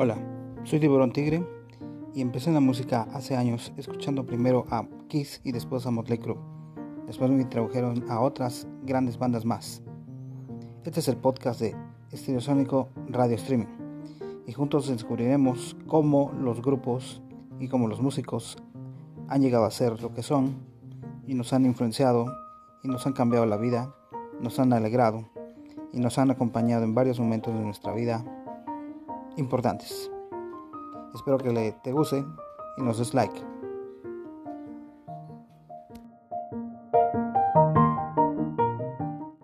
Hola, soy Tiburón Tigre y empecé en la música hace años escuchando primero a Kiss y después a Motley Crue. Después me introdujeron a otras grandes bandas más. Este es el podcast de Estereosónico Radio Streaming y juntos descubriremos cómo los grupos y cómo los músicos han llegado a ser lo que son y nos han influenciado y nos han cambiado la vida, nos han alegrado y nos han acompañado en varios momentos de nuestra vida importantes. Espero que le te guste y nos des like.